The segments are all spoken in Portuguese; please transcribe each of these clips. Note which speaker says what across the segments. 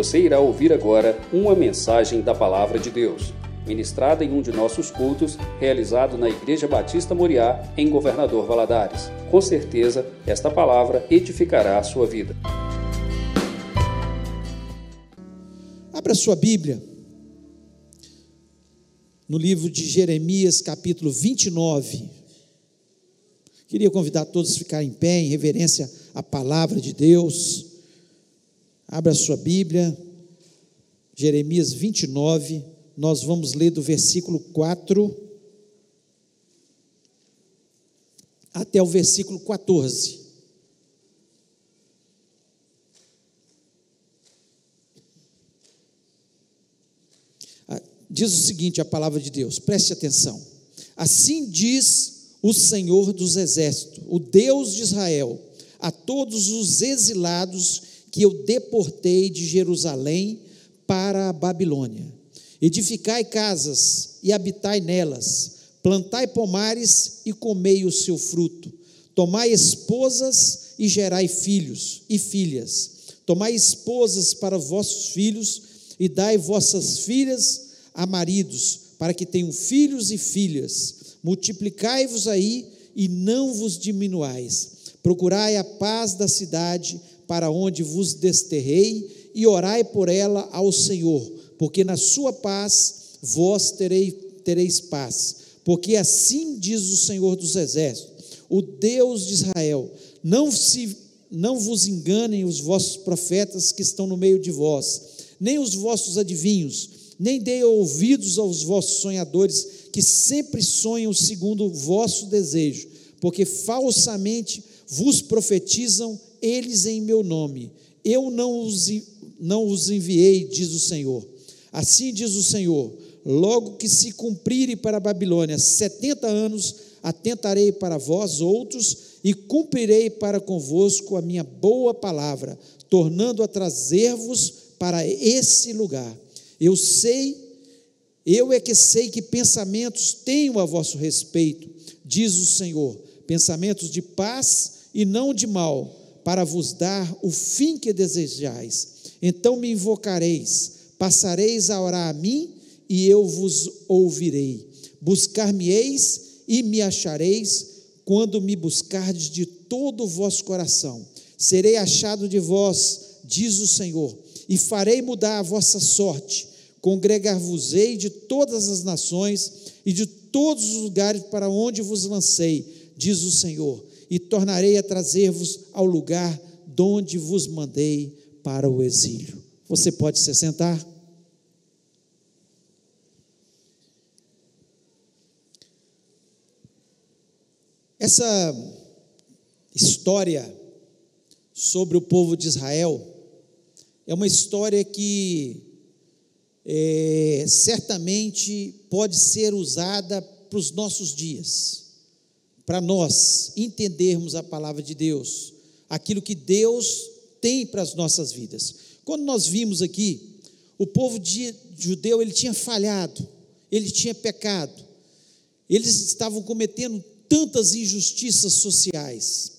Speaker 1: Você irá ouvir agora uma mensagem da Palavra de Deus, ministrada em um de nossos cultos, realizado na Igreja Batista Moriá, em Governador Valadares. Com certeza, esta palavra edificará a sua vida.
Speaker 2: Abra sua Bíblia no livro de Jeremias, capítulo 29. Queria convidar todos a ficar em pé, em reverência à palavra de Deus. Abra sua Bíblia, Jeremias 29, nós vamos ler do versículo 4 até o versículo 14. Ah, diz o seguinte a palavra de Deus, preste atenção. Assim diz o Senhor dos Exércitos, o Deus de Israel, a todos os exilados que eu deportei de Jerusalém para a Babilônia. Edificai casas e habitai nelas, plantai pomares e comei o seu fruto. Tomai esposas e gerai filhos e filhas. Tomai esposas para vossos filhos e dai vossas filhas a maridos, para que tenham filhos e filhas multiplicai-vos aí e não vos diminuais. Procurai a paz da cidade para onde vos desterrei e orai por ela ao Senhor, porque na sua paz vós terei, tereis paz. Porque assim diz o Senhor dos Exércitos, o Deus de Israel: não, se, não vos enganem os vossos profetas que estão no meio de vós, nem os vossos adivinhos, nem deem ouvidos aos vossos sonhadores que sempre sonham segundo o vosso desejo, porque falsamente vos profetizam eles em meu nome. Eu não os, não os enviei, diz o Senhor. Assim diz o Senhor: logo que se cumprirem para a Babilônia setenta anos, atentarei para vós outros e cumprirei para convosco a minha boa palavra, tornando a trazer-vos para esse lugar. Eu sei eu é que sei que pensamentos tenho a vosso respeito, diz o Senhor, pensamentos de paz e não de mal, para vos dar o fim que desejais. Então me invocareis, passareis a orar a mim e eu vos ouvirei. Buscar-me-eis e me achareis quando me buscardes de todo o vosso coração. Serei achado de vós, diz o Senhor, e farei mudar a vossa sorte Congregar-vos-ei de todas as nações e de todos os lugares para onde vos lancei, diz o Senhor, e tornarei a trazer-vos ao lugar donde vos mandei para o exílio. Você pode se sentar? Essa história sobre o povo de Israel é uma história que é, certamente pode ser usada para os nossos dias, para nós entendermos a palavra de Deus, aquilo que Deus tem para as nossas vidas. Quando nós vimos aqui, o povo de, judeu ele tinha falhado, ele tinha pecado, eles estavam cometendo tantas injustiças sociais,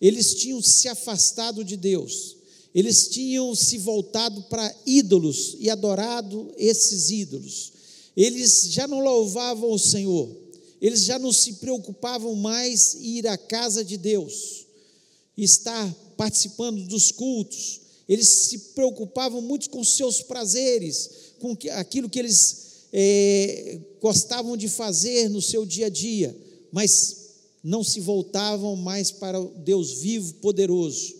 Speaker 2: eles tinham se afastado de Deus, eles tinham se voltado para ídolos e adorado esses ídolos. Eles já não louvavam o Senhor, eles já não se preocupavam mais em ir à casa de Deus, estar participando dos cultos. Eles se preocupavam muito com seus prazeres, com aquilo que eles é, gostavam de fazer no seu dia a dia, mas não se voltavam mais para o Deus vivo, poderoso.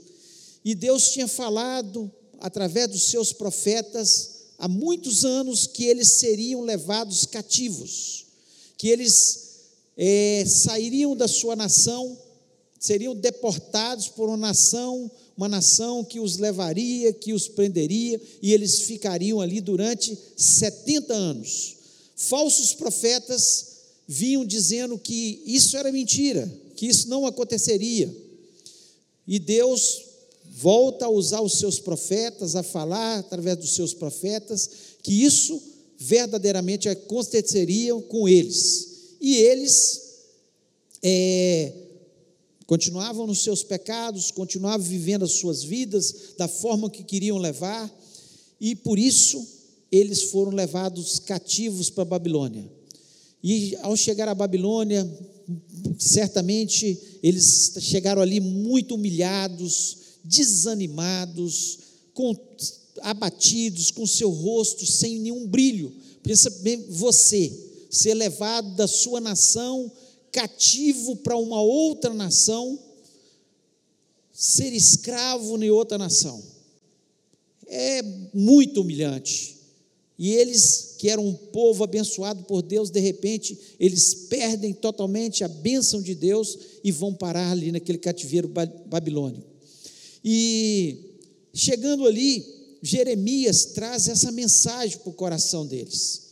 Speaker 2: E Deus tinha falado, através dos seus profetas, há muitos anos, que eles seriam levados cativos, que eles é, sairiam da sua nação, seriam deportados por uma nação, uma nação que os levaria, que os prenderia, e eles ficariam ali durante 70 anos. Falsos profetas vinham dizendo que isso era mentira, que isso não aconteceria. E Deus volta a usar os seus profetas, a falar através dos seus profetas, que isso verdadeiramente aconteceria com eles. E eles é, continuavam nos seus pecados, continuavam vivendo as suas vidas da forma que queriam levar, e por isso eles foram levados cativos para a Babilônia. E ao chegar à Babilônia, certamente eles chegaram ali muito humilhados, desanimados, com, abatidos, com seu rosto sem nenhum brilho. Pensa bem, você ser levado da sua nação cativo para uma outra nação, ser escravo em outra nação. É muito humilhante. E eles, que eram um povo abençoado por Deus, de repente, eles perdem totalmente a bênção de Deus e vão parar ali naquele cativeiro babilônico. E chegando ali, Jeremias traz essa mensagem para o coração deles.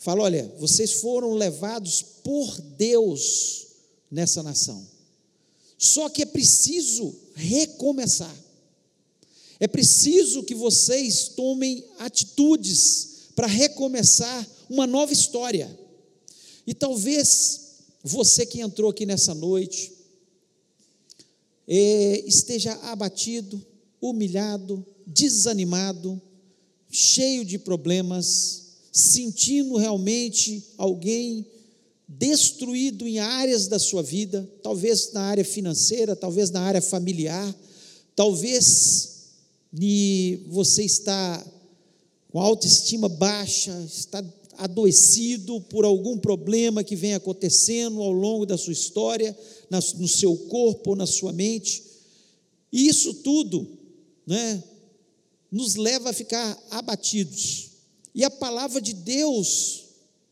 Speaker 2: Fala: olha, vocês foram levados por Deus nessa nação. Só que é preciso recomeçar. É preciso que vocês tomem atitudes para recomeçar uma nova história. E talvez você que entrou aqui nessa noite é, esteja abatido, humilhado, desanimado, cheio de problemas, sentindo realmente alguém destruído em áreas da sua vida, talvez na área financeira, talvez na área familiar, talvez você está com autoestima baixa, está adoecido por algum problema que vem acontecendo ao longo da sua história, no seu corpo ou na sua mente. E isso tudo, né, nos leva a ficar abatidos. E a palavra de Deus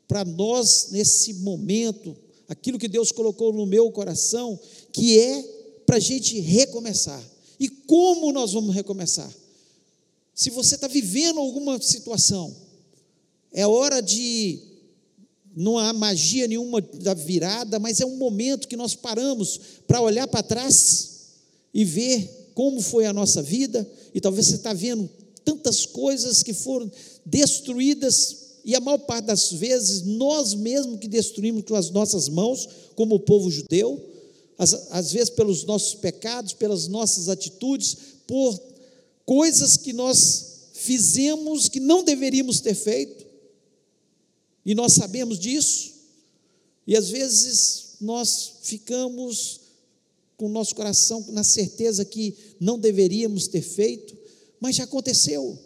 Speaker 2: para nós nesse momento, aquilo que Deus colocou no meu coração, que é para a gente recomeçar. E como nós vamos recomeçar? Se você está vivendo alguma situação, é hora de. Não há magia nenhuma da virada, mas é um momento que nós paramos para olhar para trás e ver como foi a nossa vida, e talvez você está vendo tantas coisas que foram destruídas, e a maior parte das vezes nós mesmos que destruímos com as nossas mãos, como o povo judeu, às, às vezes pelos nossos pecados, pelas nossas atitudes, por coisas que nós fizemos que não deveríamos ter feito, e nós sabemos disso, e às vezes nós ficamos com o nosso coração na certeza que não deveríamos ter feito, mas já aconteceu,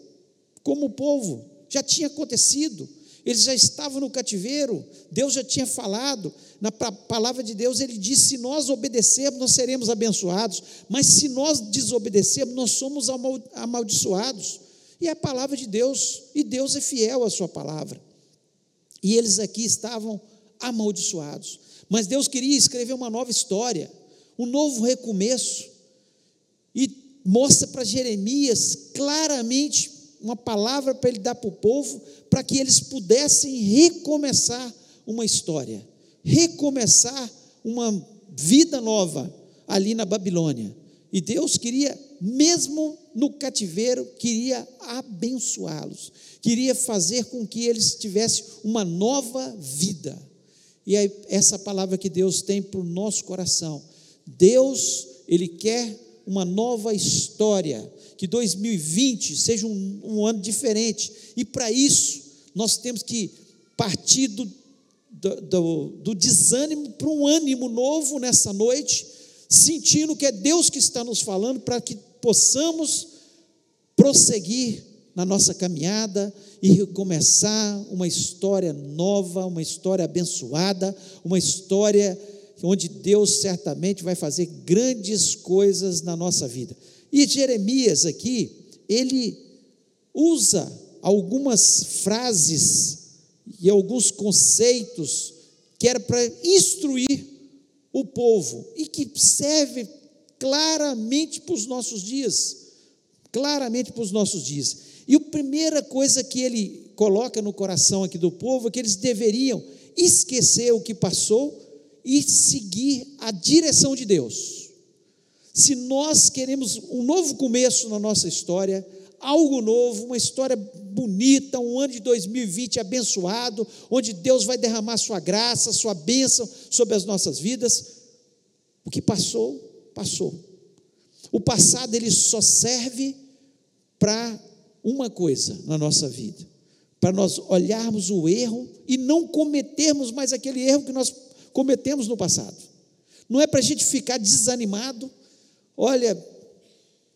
Speaker 2: como o povo, já tinha acontecido, eles já estavam no cativeiro, Deus já tinha falado, na palavra de Deus ele disse: se nós obedecermos, nós seremos abençoados, mas se nós desobedecermos, nós somos amaldiçoados. E é a palavra de Deus, e Deus é fiel à sua palavra. E eles aqui estavam amaldiçoados, mas Deus queria escrever uma nova história, um novo recomeço, e mostra para Jeremias claramente uma palavra para ele dar para o povo, para que eles pudessem recomeçar uma história, recomeçar uma vida nova ali na Babilônia. E Deus queria, mesmo no cativeiro, queria abençoá-los, queria fazer com que eles tivessem uma nova vida. E é essa palavra que Deus tem para o nosso coração. Deus, Ele quer uma nova história, que 2020 seja um, um ano diferente, e para isso nós temos que partir do, do, do, desânimo para um ânimo novo nessa noite, sentindo que é Deus que está nos falando para que possamos prosseguir na nossa caminhada e recomeçar uma história nova, uma história abençoada, uma história onde Deus certamente vai fazer grandes coisas na nossa vida. E Jeremias aqui, ele usa algumas frases e alguns conceitos que era para instruir o povo e que serve claramente para os nossos dias, claramente para os nossos dias. E a primeira coisa que ele coloca no coração aqui do povo é que eles deveriam esquecer o que passou e seguir a direção de Deus. Se nós queremos um novo começo na nossa história, algo novo, uma história bonita, um ano de 2020 abençoado, onde Deus vai derramar sua graça, sua bênção sobre as nossas vidas, o que passou, passou. O passado ele só serve para uma coisa na nossa vida, para nós olharmos o erro e não cometermos mais aquele erro que nós cometemos no passado. Não é para a gente ficar desanimado. Olha,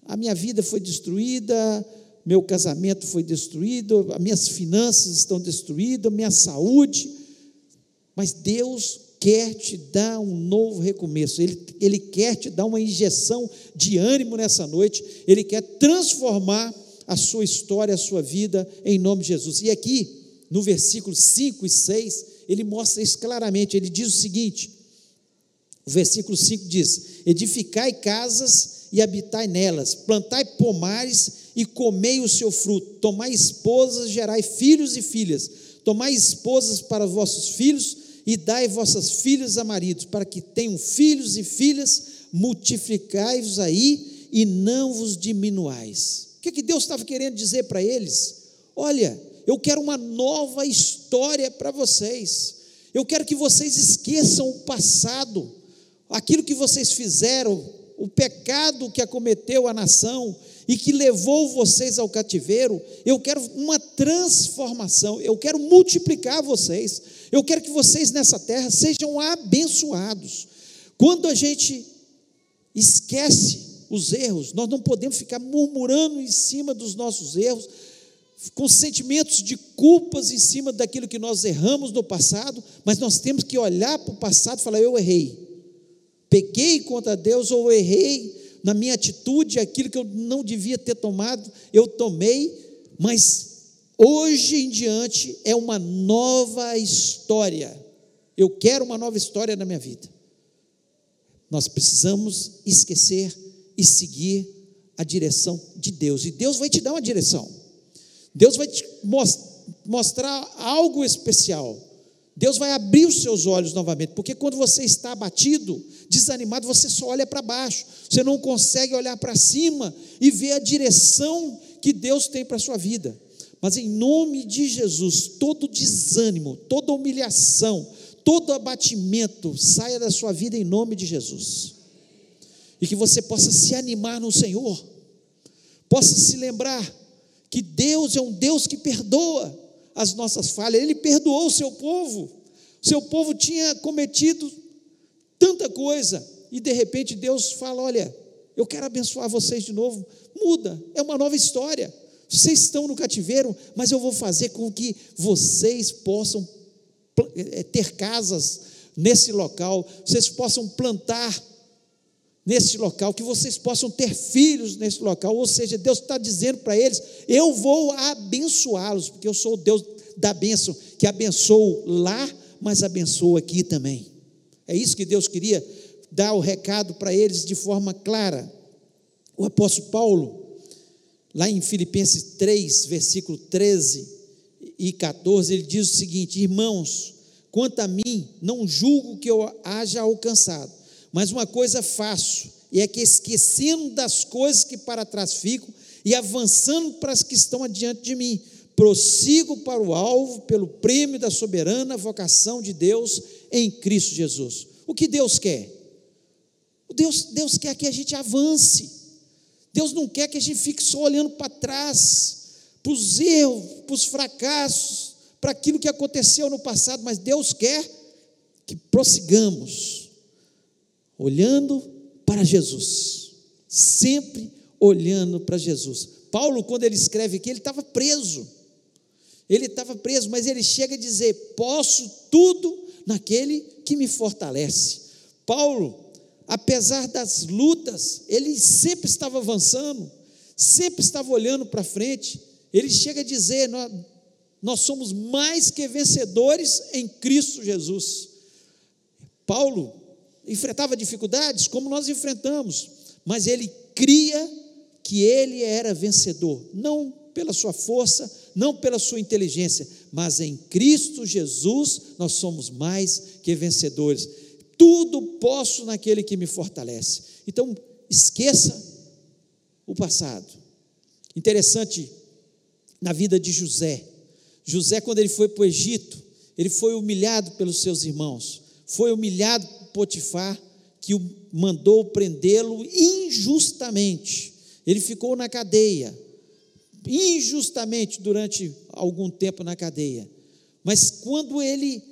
Speaker 2: a minha vida foi destruída, meu casamento foi destruído, as minhas finanças estão destruídas, minha saúde. Mas Deus quer te dar um novo recomeço, Ele, Ele quer te dar uma injeção de ânimo nessa noite, Ele quer transformar a sua história, a sua vida, em nome de Jesus. E aqui, no versículo 5 e 6, ele mostra isso claramente. Ele diz o seguinte: o versículo 5 diz: Edificai casas e habitai nelas, plantai pomares e comei o seu fruto, tomai esposas, gerai filhos e filhas, tomai esposas para vossos filhos e dai vossas filhas a maridos, para que tenham filhos e filhas, multiplicai-vos aí e não vos diminuais. O que, que Deus estava querendo dizer para eles? Olha, eu quero uma nova história para vocês. Eu quero que vocês esqueçam o passado, aquilo que vocês fizeram, o pecado que acometeu a nação e que levou vocês ao cativeiro. Eu quero uma transformação, eu quero multiplicar vocês. Eu quero que vocês nessa terra sejam abençoados. Quando a gente esquece os erros, nós não podemos ficar murmurando em cima dos nossos erros, com sentimentos de culpas em cima daquilo que nós erramos no passado, mas nós temos que olhar para o passado e falar: eu errei, pequei contra Deus ou errei na minha atitude, aquilo que eu não devia ter tomado, eu tomei, mas hoje em diante é uma nova história. Eu quero uma nova história na minha vida. Nós precisamos esquecer e seguir a direção de Deus, e Deus vai te dar uma direção. Deus vai te mostrar algo especial. Deus vai abrir os seus olhos novamente, porque quando você está abatido, desanimado, você só olha para baixo, você não consegue olhar para cima e ver a direção que Deus tem para a sua vida. Mas em nome de Jesus, todo desânimo, toda humilhação, todo abatimento saia da sua vida em nome de Jesus. E que você possa se animar no Senhor, possa se lembrar que Deus é um Deus que perdoa as nossas falhas. Ele perdoou o seu povo. O seu povo tinha cometido tanta coisa e de repente Deus fala: "Olha, eu quero abençoar vocês de novo". Muda, é uma nova história. Vocês estão no cativeiro, mas eu vou fazer com que vocês possam eh, ter casas nesse local, vocês possam plantar nesse local, que vocês possam ter filhos nesse local. Ou seja, Deus está dizendo para eles: eu vou abençoá-los, porque eu sou o Deus da bênção, que abençoo lá, mas abençoo aqui também. É isso que Deus queria dar o recado para eles de forma clara. O apóstolo Paulo, lá em Filipenses 3, versículo 13 e 14, ele diz o seguinte: Irmãos, quanto a mim, não julgo que eu haja alcançado mas uma coisa faço, e é que esquecendo das coisas que para trás ficam e avançando para as que estão adiante de mim, prossigo para o alvo pelo prêmio da soberana vocação de Deus em Cristo Jesus. O que Deus quer? Deus, Deus quer que a gente avance. Deus não quer que a gente fique só olhando para trás, para os erros, para os fracassos, para aquilo que aconteceu no passado, mas Deus quer que prossigamos olhando para Jesus, sempre olhando para Jesus. Paulo, quando ele escreve aqui, ele estava preso. Ele estava preso, mas ele chega a dizer: Posso tudo naquele que me fortalece. Paulo, apesar das lutas, ele sempre estava avançando, sempre estava olhando para frente. Ele chega a dizer: nós, nós somos mais que vencedores em Cristo Jesus. Paulo, enfrentava dificuldades como nós enfrentamos, mas ele cria que ele era vencedor, não pela sua força, não pela sua inteligência, mas em Cristo Jesus nós somos mais que vencedores. Tudo posso naquele que me fortalece. Então, esqueça o passado. Interessante na vida de José. José, quando ele foi para o Egito, ele foi humilhado pelos seus irmãos, foi humilhado Potifar, que o mandou prendê-lo injustamente. Ele ficou na cadeia. injustamente durante algum tempo na cadeia. Mas quando ele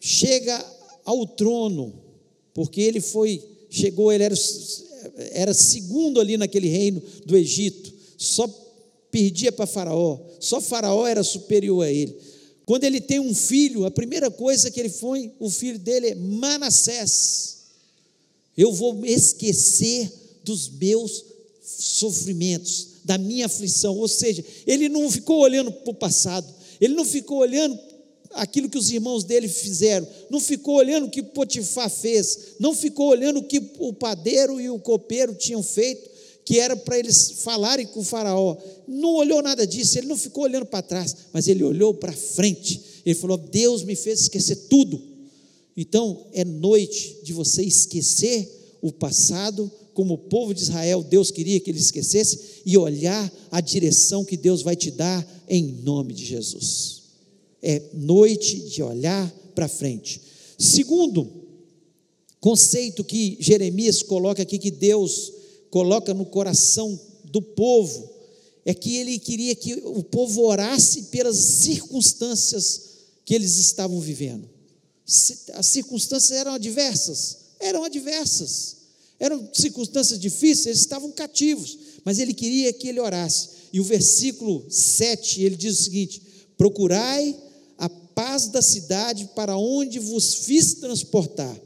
Speaker 2: chega ao trono, porque ele foi, chegou, ele era, era segundo ali naquele reino do Egito, só perdia para Faraó, só Faraó era superior a ele. Quando ele tem um filho, a primeira coisa que ele foi, o filho dele é Manassés. Eu vou esquecer dos meus sofrimentos, da minha aflição. Ou seja, ele não ficou olhando para o passado, ele não ficou olhando aquilo que os irmãos dele fizeram, não ficou olhando o que Potifar fez, não ficou olhando o que o padeiro e o copeiro tinham feito, que era para eles falarem com o Faraó. Não olhou nada disso, ele não ficou olhando para trás, mas ele olhou para frente. Ele falou: Deus me fez esquecer tudo. Então é noite de você esquecer o passado, como o povo de Israel, Deus queria que ele esquecesse, e olhar a direção que Deus vai te dar em nome de Jesus. É noite de olhar para frente. Segundo conceito que Jeremias coloca aqui, que Deus coloca no coração do povo, é que ele queria que o povo orasse pelas circunstâncias que eles estavam vivendo. As circunstâncias eram adversas, eram adversas, eram circunstâncias difíceis, eles estavam cativos, mas ele queria que ele orasse. E o versículo 7, ele diz o seguinte: Procurai a paz da cidade para onde vos fiz transportar,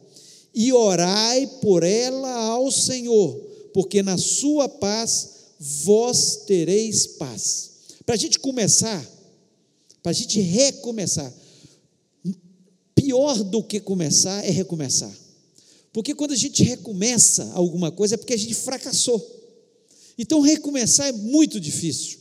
Speaker 2: e orai por ela ao Senhor porque na sua paz vós tereis paz. Para a gente começar, para a gente recomeçar, pior do que começar é recomeçar. Porque quando a gente recomeça alguma coisa é porque a gente fracassou. Então recomeçar é muito difícil.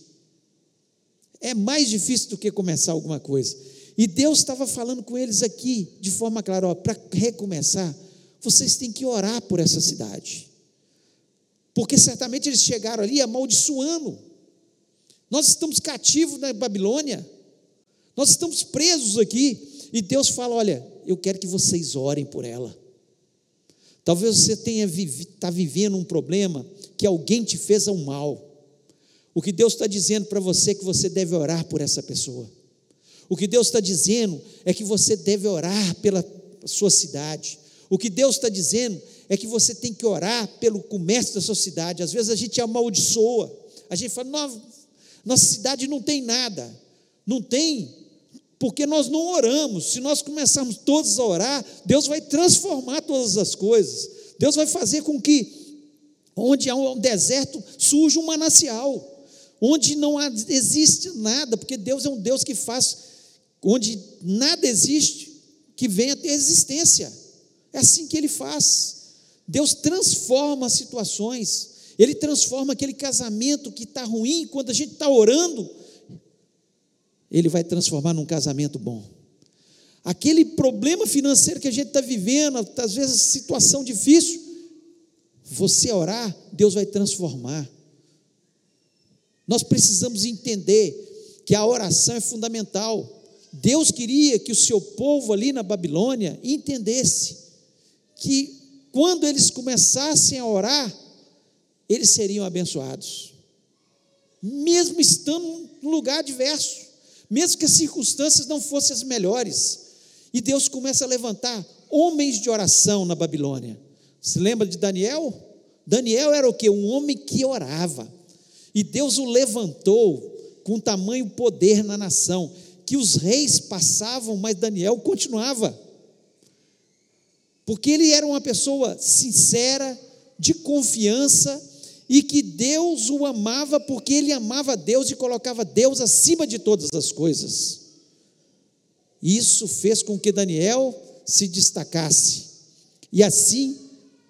Speaker 2: É mais difícil do que começar alguma coisa. E Deus estava falando com eles aqui de forma clara: para recomeçar, vocês têm que orar por essa cidade porque certamente eles chegaram ali amaldiçoando. Nós estamos cativos na Babilônia, nós estamos presos aqui, e Deus fala: Olha, eu quero que vocês orem por ela. Talvez você tenha está vivendo um problema que alguém te fez um mal. O que Deus está dizendo para você é que você deve orar por essa pessoa. O que Deus está dizendo é que você deve orar pela sua cidade. O que Deus está dizendo é que você tem que orar pelo comércio da sua cidade. Às vezes a gente amaldiçoa, a gente fala, nossa, nossa cidade não tem nada, não tem, porque nós não oramos. Se nós começarmos todos a orar, Deus vai transformar todas as coisas. Deus vai fazer com que, onde há um deserto, surja um manancial. Onde não há, existe nada, porque Deus é um Deus que faz, onde nada existe, que venha ter existência. É assim que ele faz. Deus transforma situações, Ele transforma aquele casamento que está ruim, quando a gente está orando, Ele vai transformar num casamento bom. Aquele problema financeiro que a gente está vivendo, às vezes situação difícil, você orar, Deus vai transformar. Nós precisamos entender que a oração é fundamental. Deus queria que o seu povo ali na Babilônia entendesse que quando eles começassem a orar, eles seriam abençoados, mesmo estando num lugar adverso, mesmo que as circunstâncias não fossem as melhores. E Deus começa a levantar homens de oração na Babilônia. Se lembra de Daniel? Daniel era o que? Um homem que orava. E Deus o levantou com tamanho poder na nação, que os reis passavam, mas Daniel continuava porque ele era uma pessoa sincera, de confiança, e que Deus o amava porque ele amava Deus e colocava Deus acima de todas as coisas. Isso fez com que Daniel se destacasse. E assim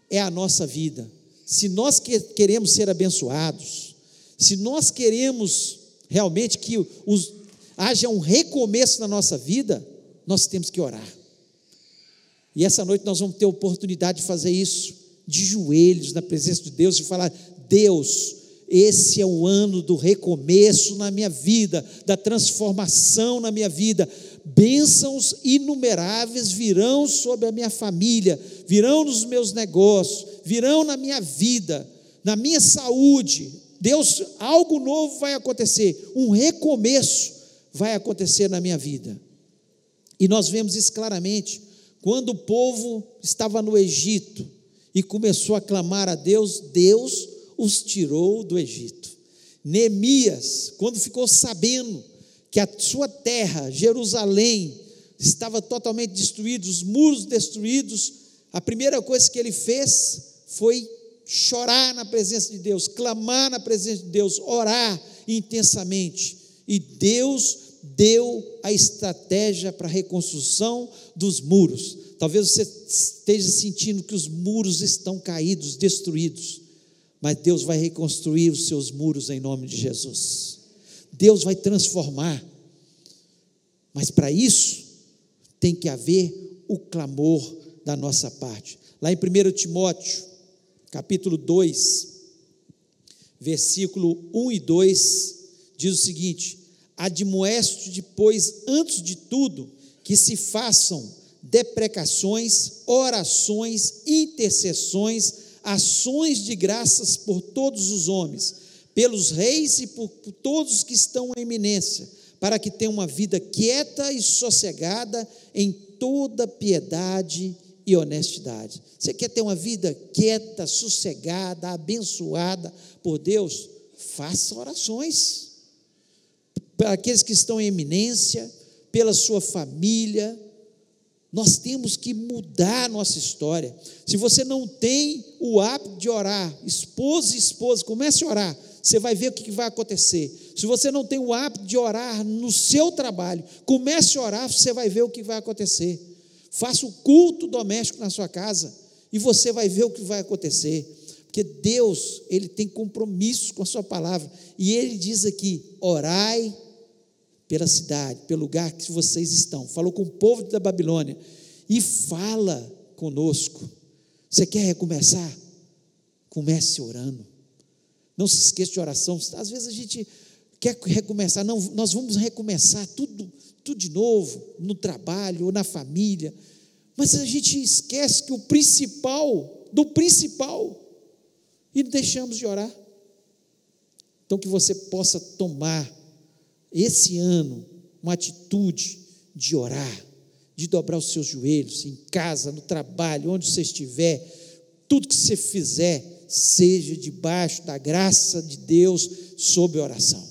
Speaker 2: é a nossa vida. Se nós queremos ser abençoados, se nós queremos realmente que os, haja um recomeço na nossa vida, nós temos que orar. E essa noite nós vamos ter oportunidade de fazer isso, de joelhos na presença de Deus e falar: Deus, esse é o ano do recomeço na minha vida, da transformação na minha vida. Bênçãos inumeráveis virão sobre a minha família, virão nos meus negócios, virão na minha vida, na minha saúde, Deus, algo novo vai acontecer, um recomeço vai acontecer na minha vida. E nós vemos isso claramente quando o povo estava no Egito e começou a clamar a Deus, Deus os tirou do Egito. Neemias, quando ficou sabendo que a sua terra, Jerusalém, estava totalmente destruída, os muros destruídos, a primeira coisa que ele fez foi chorar na presença de Deus, clamar na presença de Deus, orar intensamente. E Deus deu a estratégia para a reconstrução dos muros. Talvez você esteja sentindo que os muros estão caídos, destruídos, mas Deus vai reconstruir os seus muros em nome de Jesus. Deus vai transformar. Mas para isso tem que haver o clamor da nossa parte. Lá em 1 Timóteo, capítulo 2, versículo 1 e 2, diz o seguinte: Admoesto depois, antes de tudo, que se façam deprecações, orações, intercessões, ações de graças por todos os homens, pelos reis e por, todos que estão em eminência, para que tenham uma vida quieta e sossegada em toda piedade e honestidade. Você quer ter uma vida quieta, sossegada, abençoada por Deus? Faça orações. Para aqueles que estão em eminência, pela sua família, nós temos que mudar a nossa história. Se você não tem o hábito de orar, esposa e esposa, comece a orar, você vai ver o que vai acontecer. Se você não tem o hábito de orar no seu trabalho, comece a orar, você vai ver o que vai acontecer. Faça o culto doméstico na sua casa e você vai ver o que vai acontecer. Porque Deus, ele tem compromisso com a sua palavra. E ele diz aqui: orai pela cidade, pelo lugar que vocês estão. Falou com o povo da Babilônia e fala conosco. Você quer recomeçar? Comece orando. Não se esqueça de oração. Às vezes a gente quer recomeçar, não, nós vamos recomeçar tudo, tudo de novo, no trabalho ou na família. Mas a gente esquece que o principal, do principal, e deixamos de orar. Então que você possa tomar esse ano uma atitude de orar, de dobrar os seus joelhos em casa, no trabalho, onde você estiver, tudo que você fizer, seja debaixo da graça de Deus sob oração.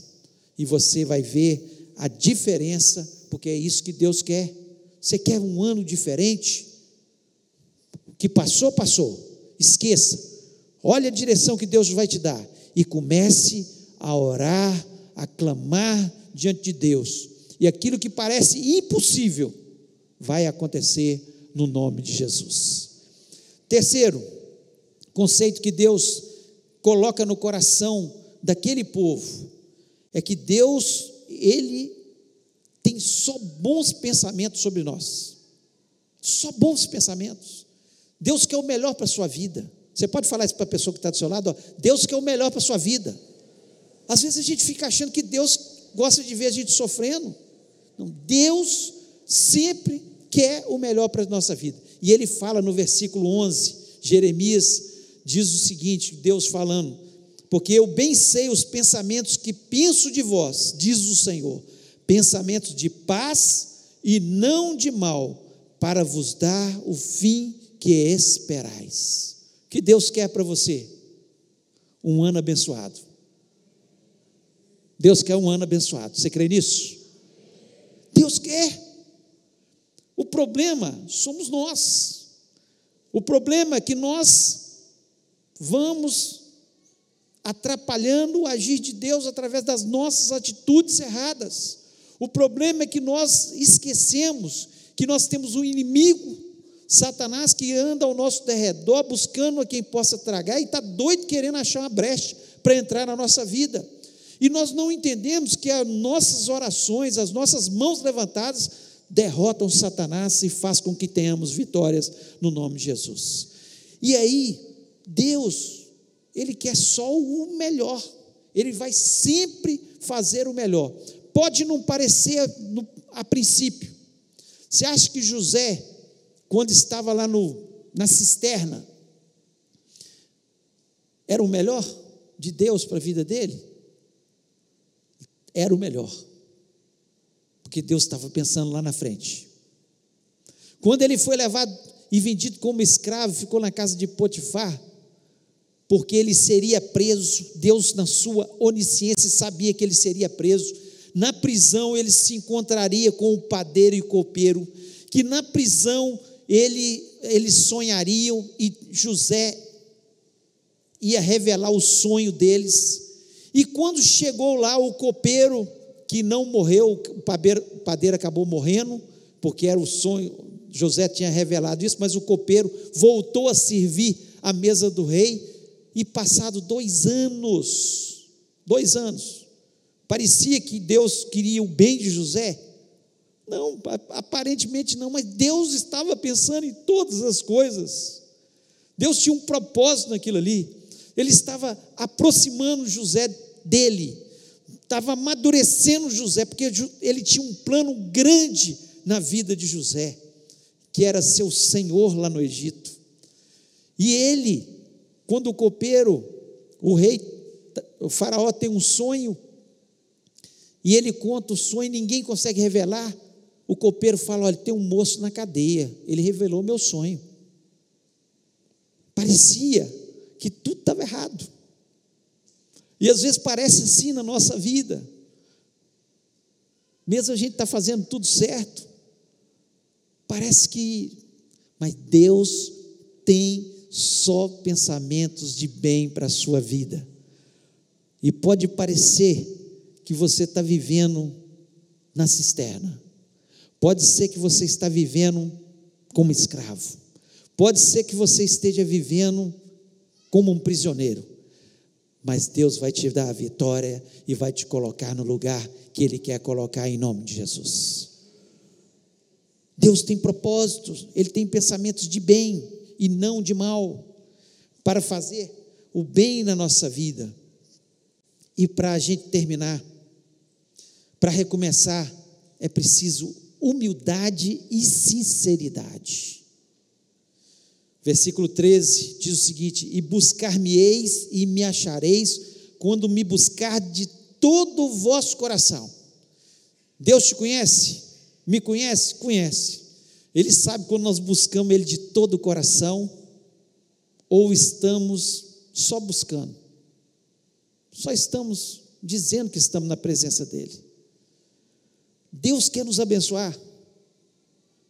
Speaker 2: E você vai ver a diferença, porque é isso que Deus quer. Você quer um ano diferente? O que passou, passou. Esqueça. Olha a direção que Deus vai te dar e comece a orar, a clamar diante de Deus. E aquilo que parece impossível vai acontecer no nome de Jesus. Terceiro, conceito que Deus coloca no coração daquele povo é que Deus, ele tem só bons pensamentos sobre nós. Só bons pensamentos. Deus quer o melhor para a sua vida. Você pode falar isso para a pessoa que está do seu lado? Ó, Deus quer o melhor para a sua vida. Às vezes a gente fica achando que Deus gosta de ver a gente sofrendo. Não, Deus sempre quer o melhor para a nossa vida. E ele fala no versículo 11, Jeremias diz o seguinte: Deus falando, porque eu bem sei os pensamentos que penso de vós, diz o Senhor, pensamentos de paz e não de mal, para vos dar o fim que esperais. O que Deus quer para você? Um ano abençoado. Deus quer um ano abençoado. Você crê nisso? Deus quer. O problema somos nós. O problema é que nós vamos atrapalhando o agir de Deus através das nossas atitudes erradas. O problema é que nós esquecemos que nós temos um inimigo, Satanás, que anda ao nosso derredor buscando a quem possa tragar e está doido querendo achar uma brecha para entrar na nossa vida. E nós não entendemos que as nossas orações, as nossas mãos levantadas, derrotam Satanás e faz com que tenhamos vitórias no nome de Jesus. E aí, Deus, Ele quer só o melhor, Ele vai sempre fazer o melhor. Pode não parecer no, a princípio. Você acha que José, quando estava lá no, na cisterna, era o melhor? de Deus para a vida dele? Era o melhor, porque Deus estava pensando lá na frente. Quando ele foi levado e vendido como escravo, ficou na casa de Potifar, porque ele seria preso, Deus, na sua onisciência, sabia que ele seria preso. Na prisão, ele se encontraria com o padeiro e copeiro, que na prisão ele, eles sonhariam e José ia revelar o sonho deles. E quando chegou lá, o copeiro, que não morreu, o padeiro, acabou morrendo, porque era o sonho, José tinha revelado isso, mas o copeiro voltou a servir à mesa do rei, e passado dois anos, dois anos, parecia que Deus queria o bem de José. Não, aparentemente não, mas Deus estava pensando em todas as coisas. Deus tinha um propósito naquilo ali. Ele estava aproximando José dele, estava amadurecendo José, porque ele tinha um plano grande na vida de José que era seu senhor lá no Egito. E ele, quando o copeiro, o rei, o faraó tem um sonho, e ele conta o sonho, ninguém consegue revelar. O copeiro fala: Olha, tem um moço na cadeia, ele revelou meu sonho. Parecia que tudo errado. E às vezes parece assim na nossa vida. Mesmo a gente está fazendo tudo certo, Parece que, mas Deus tem só pensamentos de bem para a sua vida. E pode parecer que você está vivendo na cisterna. Pode ser que você está vivendo como escravo. Pode ser que você esteja vivendo como um prisioneiro. Mas Deus vai te dar a vitória e vai te colocar no lugar que Ele quer colocar em nome de Jesus. Deus tem propósitos, Ele tem pensamentos de bem e não de mal, para fazer o bem na nossa vida. E para a gente terminar, para recomeçar, é preciso humildade e sinceridade. Versículo 13 diz o seguinte: E buscar-me-eis e me achareis, quando me buscar de todo o vosso coração. Deus te conhece? Me conhece? Conhece. Ele sabe quando nós buscamos Ele de todo o coração ou estamos só buscando. Só estamos dizendo que estamos na presença dEle. Deus quer nos abençoar,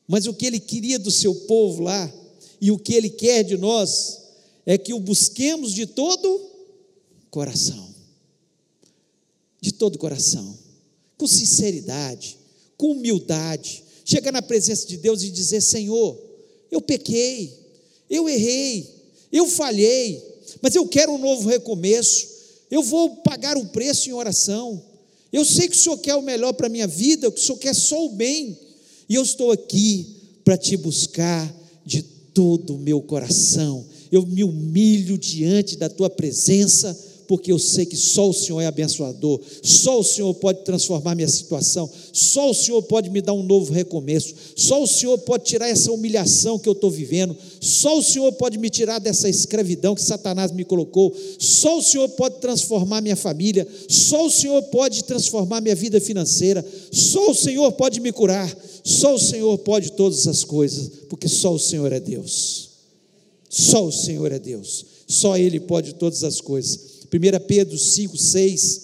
Speaker 2: mas o que Ele queria do seu povo lá e o que Ele quer de nós é que o busquemos de todo coração. De todo coração, com sinceridade com humildade, chegar na presença de Deus e dizer: Senhor, eu pequei, eu errei, eu falhei, mas eu quero um novo recomeço, eu vou pagar o preço em oração. Eu sei que o Senhor quer o melhor para a minha vida, que o Senhor quer só o bem, e eu estou aqui para te buscar de todo o meu coração. Eu me humilho diante da tua presença porque eu sei que só o Senhor é abençoador, só o Senhor pode transformar minha situação, só o Senhor pode me dar um novo recomeço, só o Senhor pode tirar essa humilhação que eu estou vivendo, só o Senhor pode me tirar dessa escravidão que Satanás me colocou, só o Senhor pode transformar minha família, só o Senhor pode transformar minha vida financeira, só o Senhor pode me curar, só o Senhor pode todas as coisas, porque só o Senhor é Deus. Só o Senhor é Deus. Só Ele pode todas as coisas. 1 Pedro 5, 6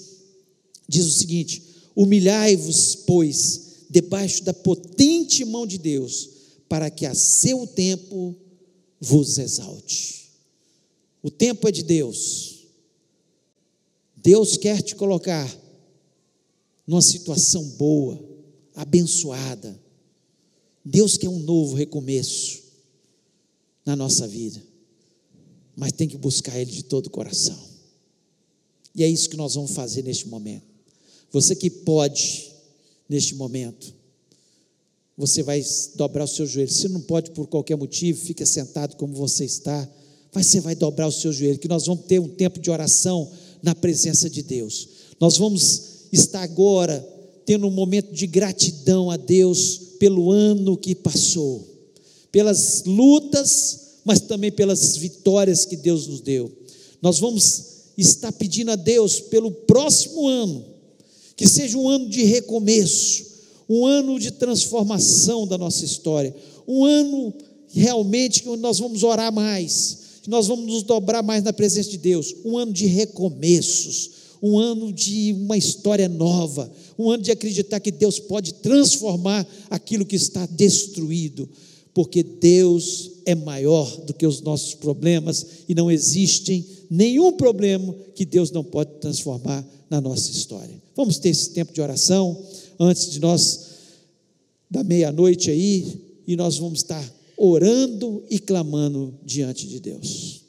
Speaker 2: diz o seguinte: Humilhai-vos, pois, debaixo da potente mão de Deus, para que a seu tempo vos exalte. O tempo é de Deus. Deus quer te colocar numa situação boa, abençoada. Deus quer um novo recomeço na nossa vida, mas tem que buscar Ele de todo o coração. E é isso que nós vamos fazer neste momento. Você que pode, neste momento, você vai dobrar o seu joelho. Se não pode por qualquer motivo, fica sentado como você está. Mas você vai dobrar o seu joelho, que nós vamos ter um tempo de oração na presença de Deus. Nós vamos estar agora tendo um momento de gratidão a Deus pelo ano que passou, pelas lutas, mas também pelas vitórias que Deus nos deu. Nós vamos está pedindo a Deus pelo próximo ano, que seja um ano de recomeço, um ano de transformação da nossa história, um ano realmente que nós vamos orar mais, que nós vamos nos dobrar mais na presença de Deus, um ano de recomeços, um ano de uma história nova, um ano de acreditar que Deus pode transformar aquilo que está destruído, porque Deus é maior do que os nossos problemas e não existe nenhum problema que Deus não pode transformar na nossa história. Vamos ter esse tempo de oração antes de nós da meia-noite aí e nós vamos estar orando e clamando diante de Deus.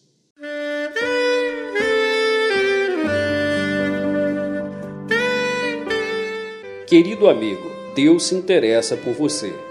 Speaker 1: Querido amigo, Deus se interessa por você.